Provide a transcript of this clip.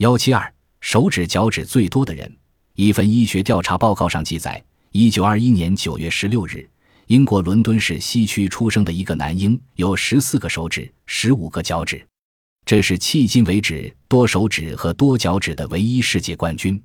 幺七二手指脚趾最多的人。一份医学调查报告上记载一九二一年九月十六日英国伦敦市西区出生的一个男婴有十四个手指十五个脚趾。这是迄今为止多手指和多脚趾的唯一世界冠军。